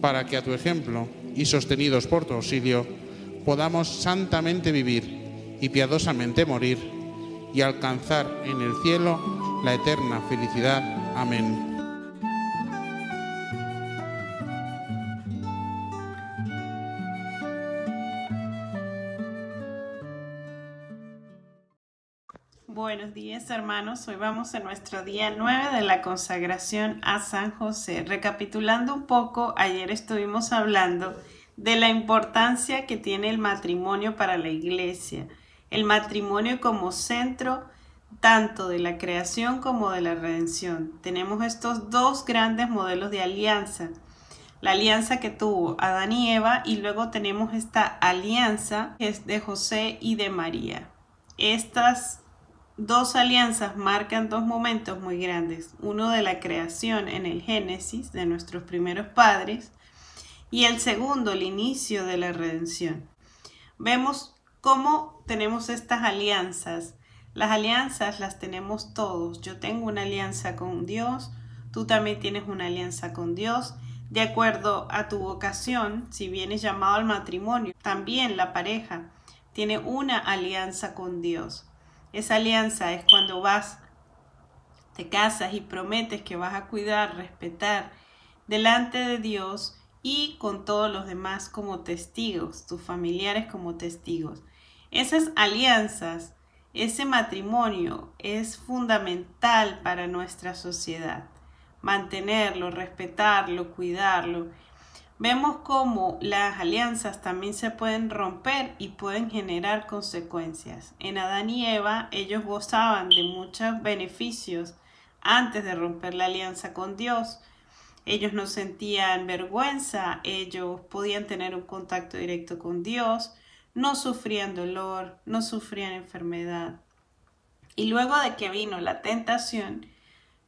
para que a tu ejemplo y sostenidos por tu auxilio, podamos santamente vivir y piadosamente morir y alcanzar en el cielo la eterna felicidad. Amén. Buenos días hermanos, hoy vamos a nuestro día 9 de la consagración a San José. Recapitulando un poco, ayer estuvimos hablando de la importancia que tiene el matrimonio para la iglesia, el matrimonio como centro tanto de la creación como de la redención. Tenemos estos dos grandes modelos de alianza, la alianza que tuvo Adán y Eva y luego tenemos esta alianza que es de José y de María. Estas dos alianzas marcan dos momentos muy grandes, uno de la creación en el Génesis de nuestros primeros padres y el segundo, el inicio de la redención. Vemos cómo tenemos estas alianzas. Las alianzas las tenemos todos. Yo tengo una alianza con Dios, tú también tienes una alianza con Dios. De acuerdo a tu vocación, si vienes llamado al matrimonio, también la pareja tiene una alianza con Dios. Esa alianza es cuando vas, te casas y prometes que vas a cuidar, respetar delante de Dios y con todos los demás como testigos, tus familiares como testigos. Esas alianzas, ese matrimonio es fundamental para nuestra sociedad. Mantenerlo, respetarlo, cuidarlo vemos cómo las alianzas también se pueden romper y pueden generar consecuencias. En Adán y Eva ellos gozaban de muchos beneficios antes de romper la alianza con Dios. Ellos no sentían vergüenza, ellos podían tener un contacto directo con Dios, no sufrían dolor, no sufrían enfermedad. Y luego de que vino la tentación,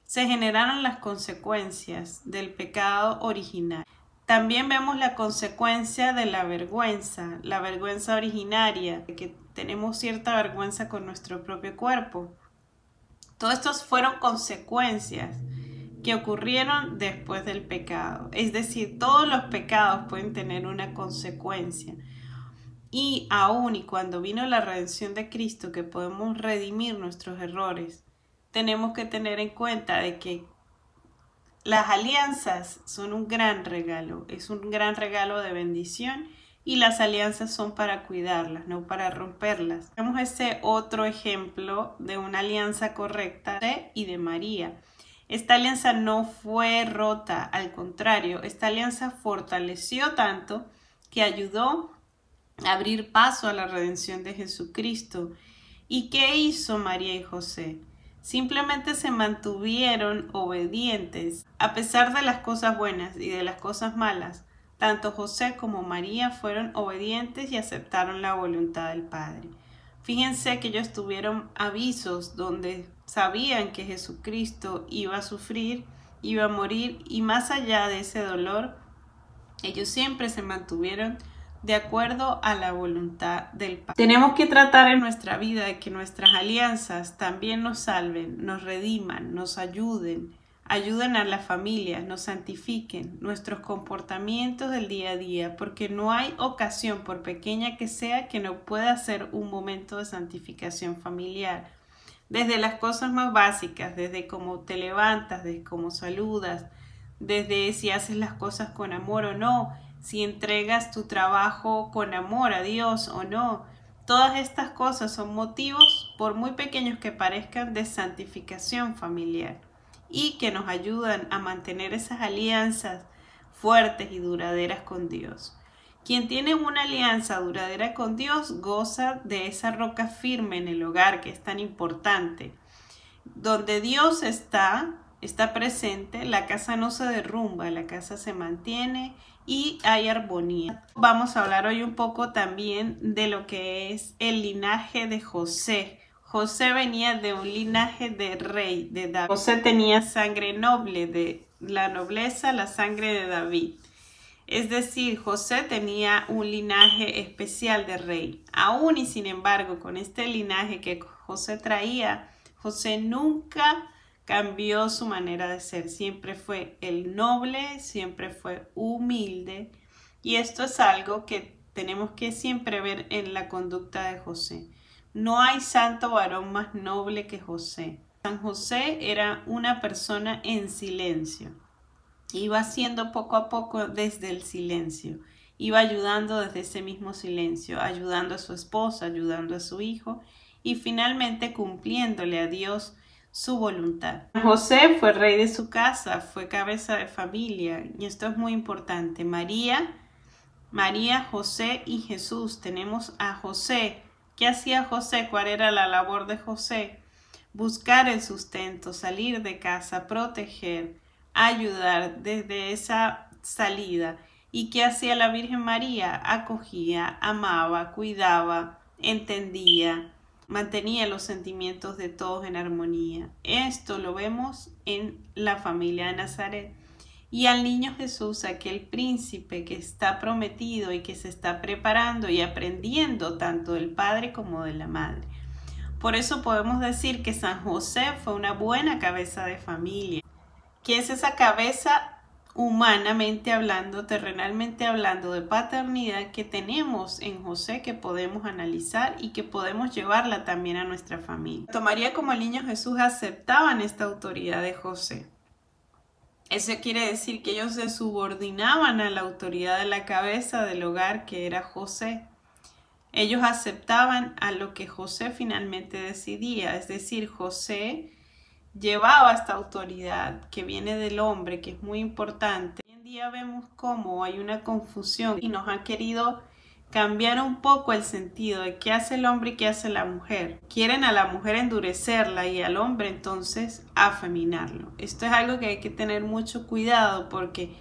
se generaron las consecuencias del pecado original. También vemos la consecuencia de la vergüenza, la vergüenza originaria, que tenemos cierta vergüenza con nuestro propio cuerpo. Todos estos fueron consecuencias que ocurrieron después del pecado. Es decir, todos los pecados pueden tener una consecuencia. Y aún y cuando vino la redención de Cristo, que podemos redimir nuestros errores, tenemos que tener en cuenta de que las alianzas son un gran regalo, es un gran regalo de bendición y las alianzas son para cuidarlas, no para romperlas. Tenemos ese otro ejemplo de una alianza correcta de y de María. Esta alianza no fue rota, al contrario, esta alianza fortaleció tanto que ayudó a abrir paso a la redención de Jesucristo. ¿Y qué hizo María y José? Simplemente se mantuvieron obedientes a pesar de las cosas buenas y de las cosas malas. Tanto José como María fueron obedientes y aceptaron la voluntad del Padre. Fíjense que ellos tuvieron avisos donde sabían que Jesucristo iba a sufrir, iba a morir y más allá de ese dolor, ellos siempre se mantuvieron de acuerdo a la voluntad del Padre. Tenemos que tratar en nuestra vida de que nuestras alianzas también nos salven, nos rediman, nos ayuden, ayuden a la familia, nos santifiquen nuestros comportamientos del día a día, porque no hay ocasión, por pequeña que sea, que no pueda ser un momento de santificación familiar. Desde las cosas más básicas, desde cómo te levantas, desde cómo saludas, desde si haces las cosas con amor o no, si entregas tu trabajo con amor a Dios o no. Todas estas cosas son motivos, por muy pequeños que parezcan, de santificación familiar y que nos ayudan a mantener esas alianzas fuertes y duraderas con Dios. Quien tiene una alianza duradera con Dios goza de esa roca firme en el hogar que es tan importante. Donde Dios está, está presente, la casa no se derrumba, la casa se mantiene y hay armonía. Vamos a hablar hoy un poco también de lo que es el linaje de José. José venía de un linaje de rey, de David. José tenía sangre noble, de la nobleza, la sangre de David. Es decir, José tenía un linaje especial de rey. Aún y sin embargo, con este linaje que José traía, José nunca cambió su manera de ser, siempre fue el noble, siempre fue humilde y esto es algo que tenemos que siempre ver en la conducta de José. No hay santo varón más noble que José. San José era una persona en silencio. Iba haciendo poco a poco desde el silencio. Iba ayudando desde ese mismo silencio, ayudando a su esposa, ayudando a su hijo y finalmente cumpliéndole a Dios su voluntad. José fue rey de su casa, fue cabeza de familia y esto es muy importante. María, María, José y Jesús. Tenemos a José. ¿Qué hacía José? ¿Cuál era la labor de José? Buscar el sustento, salir de casa, proteger, ayudar desde esa salida. ¿Y qué hacía la Virgen María? Acogía, amaba, cuidaba, entendía, mantenía los sentimientos de todos en armonía. Esto lo vemos en la familia de Nazaret. Y al niño Jesús, aquel príncipe que está prometido y que se está preparando y aprendiendo tanto del Padre como de la Madre. Por eso podemos decir que San José fue una buena cabeza de familia. que es esa cabeza humanamente hablando, terrenalmente hablando, de paternidad que tenemos en José que podemos analizar y que podemos llevarla también a nuestra familia. Tomaría como el niño Jesús aceptaban esta autoridad de José. Eso quiere decir que ellos se subordinaban a la autoridad de la cabeza del hogar que era José. Ellos aceptaban a lo que José finalmente decidía, es decir, José llevaba esta autoridad que viene del hombre, que es muy importante. Hoy en día vemos cómo hay una confusión y nos han querido cambiar un poco el sentido de qué hace el hombre y qué hace la mujer. Quieren a la mujer endurecerla y al hombre entonces afeminarlo. Esto es algo que hay que tener mucho cuidado porque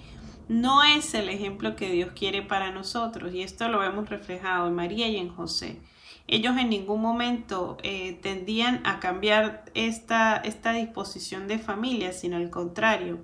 no es el ejemplo que Dios quiere para nosotros y esto lo vemos reflejado en María y en José ellos en ningún momento eh, tendían a cambiar esta, esta disposición de familia, sino al contrario.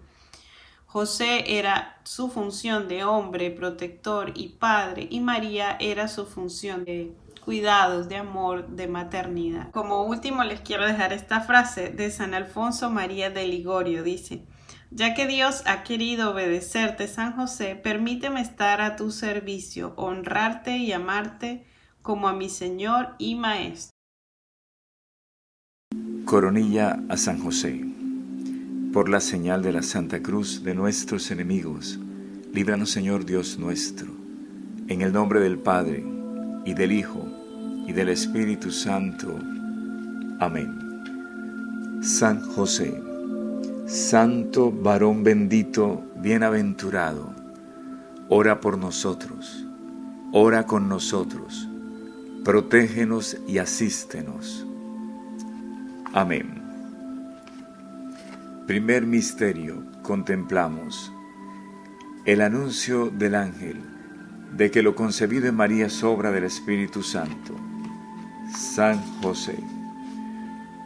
José era su función de hombre, protector y padre, y María era su función de cuidados, de amor, de maternidad. Como último les quiero dejar esta frase de San Alfonso María de Ligorio. Dice, ya que Dios ha querido obedecerte, San José, permíteme estar a tu servicio, honrarte y amarte como a mi Señor y Maestro. Coronilla a San José. Por la señal de la Santa Cruz de nuestros enemigos, líbranos Señor Dios nuestro, en el nombre del Padre, y del Hijo, y del Espíritu Santo. Amén. San José, Santo varón bendito, bienaventurado, ora por nosotros, ora con nosotros protégenos y asístenos. Amén. Primer misterio, contemplamos el anuncio del ángel de que lo concebido en María es obra del Espíritu Santo. San José,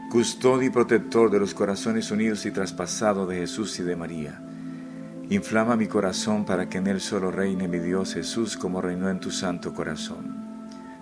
custodio y protector de los corazones unidos y traspasados de Jesús y de María, Inflama mi corazón para que en él solo reine mi Dios Jesús como reinó en tu santo corazón.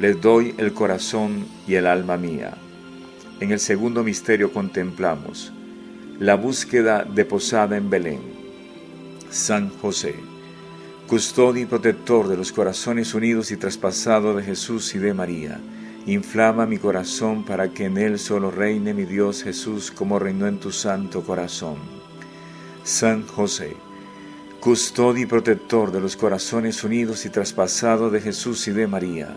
les doy el corazón y el alma mía. En el segundo misterio contemplamos la búsqueda de posada en Belén. San José, custodio y protector de los corazones unidos y traspasados de Jesús y de María, inflama mi corazón para que en él solo reine mi Dios Jesús como reinó en tu santo corazón. San José, custodio y protector de los corazones unidos y traspasados de Jesús y de María,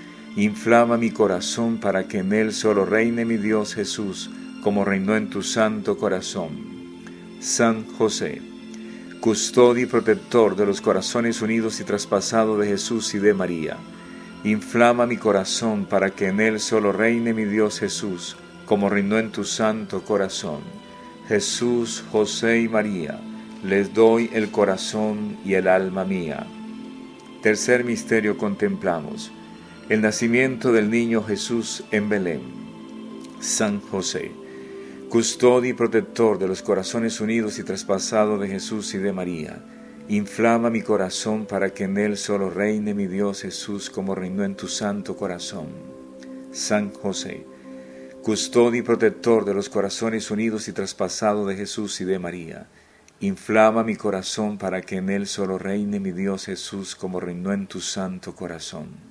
Inflama mi corazón para que en él solo reine mi Dios Jesús, como reinó en tu santo corazón. San José, custodio y protector de los corazones unidos y traspasados de Jesús y de María, inflama mi corazón para que en él solo reine mi Dios Jesús, como reinó en tu santo corazón. Jesús, José y María, les doy el corazón y el alma mía. Tercer misterio contemplamos el nacimiento del niño Jesús en Belén. San José, custodio y protector de los corazones unidos y traspasados de Jesús y de María, inflama mi corazón para que en él solo reine mi Dios Jesús como reinó en tu santo corazón. San José, custodio y protector de los corazones unidos y traspasados de Jesús y de María, inflama mi corazón para que en él solo reine mi Dios Jesús como reinó en tu santo corazón.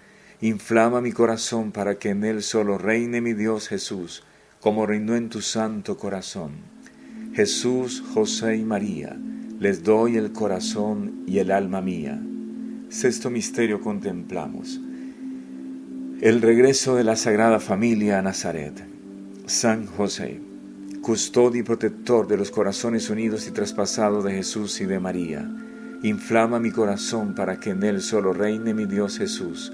inflama mi corazón para que en él solo reine mi Dios Jesús, como reinó en tu santo corazón. Jesús, José y María, les doy el corazón y el alma mía. Sexto misterio contemplamos. El regreso de la Sagrada Familia a Nazaret. San José, custodio y protector de los corazones unidos y traspasados de Jesús y de María, inflama mi corazón para que en él solo reine mi Dios Jesús,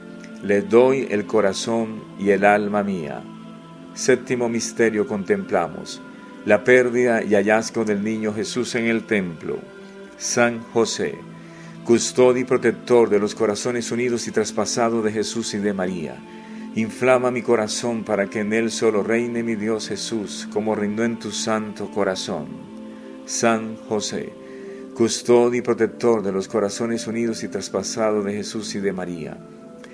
le doy el corazón y el alma mía. Séptimo misterio contemplamos, la pérdida y hallazgo del niño Jesús en el templo. San José, custodio y protector de los corazones unidos y traspasados de Jesús y de María Inflama mi corazón para que en él solo reine mi Dios Jesús, como reinó en tu santo corazón. San José, custodio y protector de los corazones unidos y traspasados de Jesús y de María.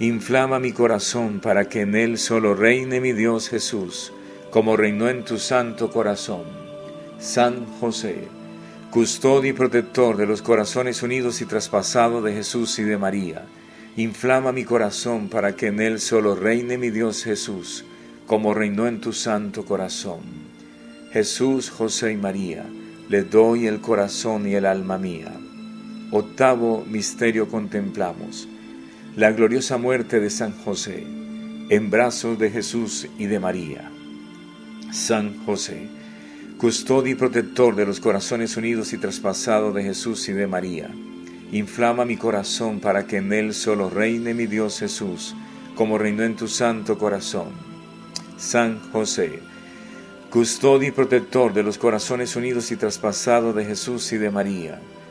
inflama mi corazón para que en él solo reine mi Dios Jesús, como reinó en tu santo corazón. San José, custodio y protector de los corazones unidos y traspasados de Jesús y de María, Inflama mi corazón para que en él solo reine mi Dios Jesús, como reinó en tu santo corazón. Jesús, José y María, le doy el corazón y el alma mía. Octavo misterio contemplamos. La gloriosa muerte de San José, en brazos de Jesús y de María. San José, custodio y protector de los corazones unidos y traspasados de Jesús y de María Inflama mi corazón para que en él solo reine mi Dios Jesús, como reinó en tu santo corazón. San José, custodio y protector de los corazones unidos y traspasados de Jesús y de María,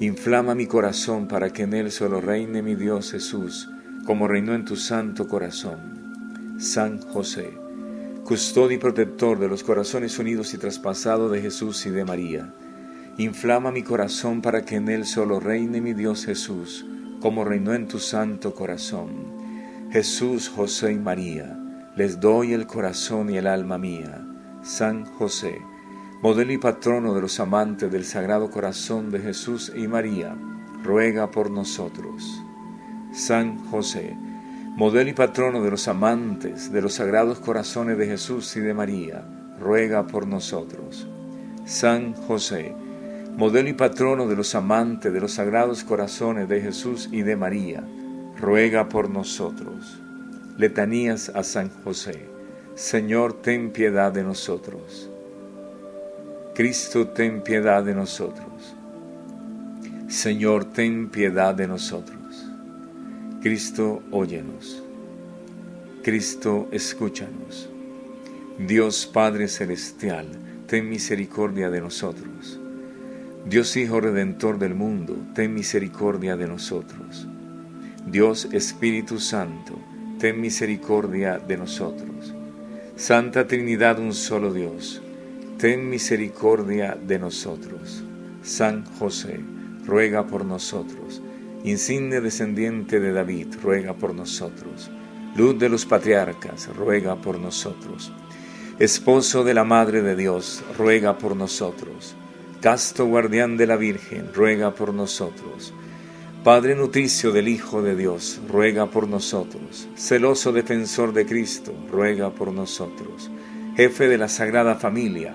Inflama mi corazón para que en él solo reine mi Dios Jesús, como reinó en tu santo corazón. San José, custodio y protector de los corazones unidos y traspasados de Jesús y de María Inflama mi corazón para que en él solo reine mi Dios Jesús, como reinó en tu santo corazón. Jesús, José y María, les doy el corazón y el alma mía. San José, modelo y patrono de los amantes del Sagrado Corazón de Jesús y María, ruega por nosotros. San José, modelo y patrono de los amantes de los Sagrados Corazones de Jesús y de María, ruega por nosotros. San José, modelo y patrono de los amantes de los sagrados corazones de Jesús y de María, ruega por nosotros. Letanías a San José. Señor, ten piedad de nosotros. Cristo, ten piedad de nosotros. Señor, ten piedad de nosotros. Cristo, óyenos. Cristo, escúchanos. Dios Padre Celestial, ten misericordia de nosotros. Dios Hijo Redentor del mundo, ten misericordia de nosotros. Dios Espíritu Santo, ten misericordia de nosotros. Santa Trinidad, un solo Dios, ten misericordia de nosotros. San José, ruega por nosotros. Insigne descendiente de David, ruega por nosotros. Luz de los patriarcas, ruega por nosotros. Esposo de la Madre de Dios, ruega por nosotros. Casto guardián de la Virgen, ruega por nosotros. Padre nutricio del Hijo de Dios, ruega por nosotros. Celoso defensor de Cristo, ruega por nosotros. Jefe de la Sagrada Familia,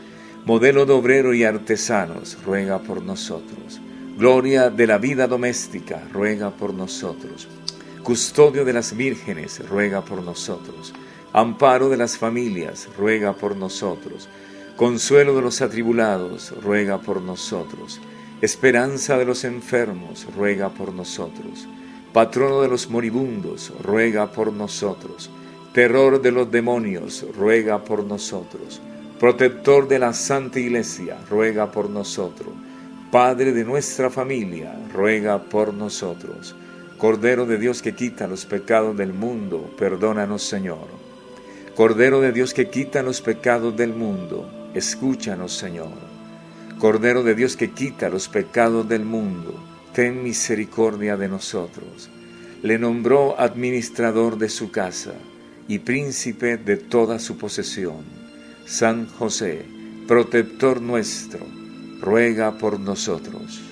Modelo de obrero y artesanos, ruega por nosotros. Gloria de la vida doméstica, ruega por nosotros. Custodio de las vírgenes, ruega por nosotros. Amparo de las familias, ruega por nosotros. Consuelo de los atribulados, ruega por nosotros. Esperanza de los enfermos, ruega por nosotros. Patrono de los moribundos, ruega por nosotros. Terror de los demonios, ruega por nosotros. Protector de la Santa Iglesia, ruega por nosotros. Padre de nuestra familia, ruega por nosotros. Cordero de Dios que quita los pecados del mundo, perdónanos Señor. Cordero de Dios que quita los pecados del mundo, escúchanos Señor. Cordero de Dios que quita los pecados del mundo, ten misericordia de nosotros. Le nombró administrador de su casa y príncipe de toda su posesión. San José, protector nuestro, ruega por nosotros.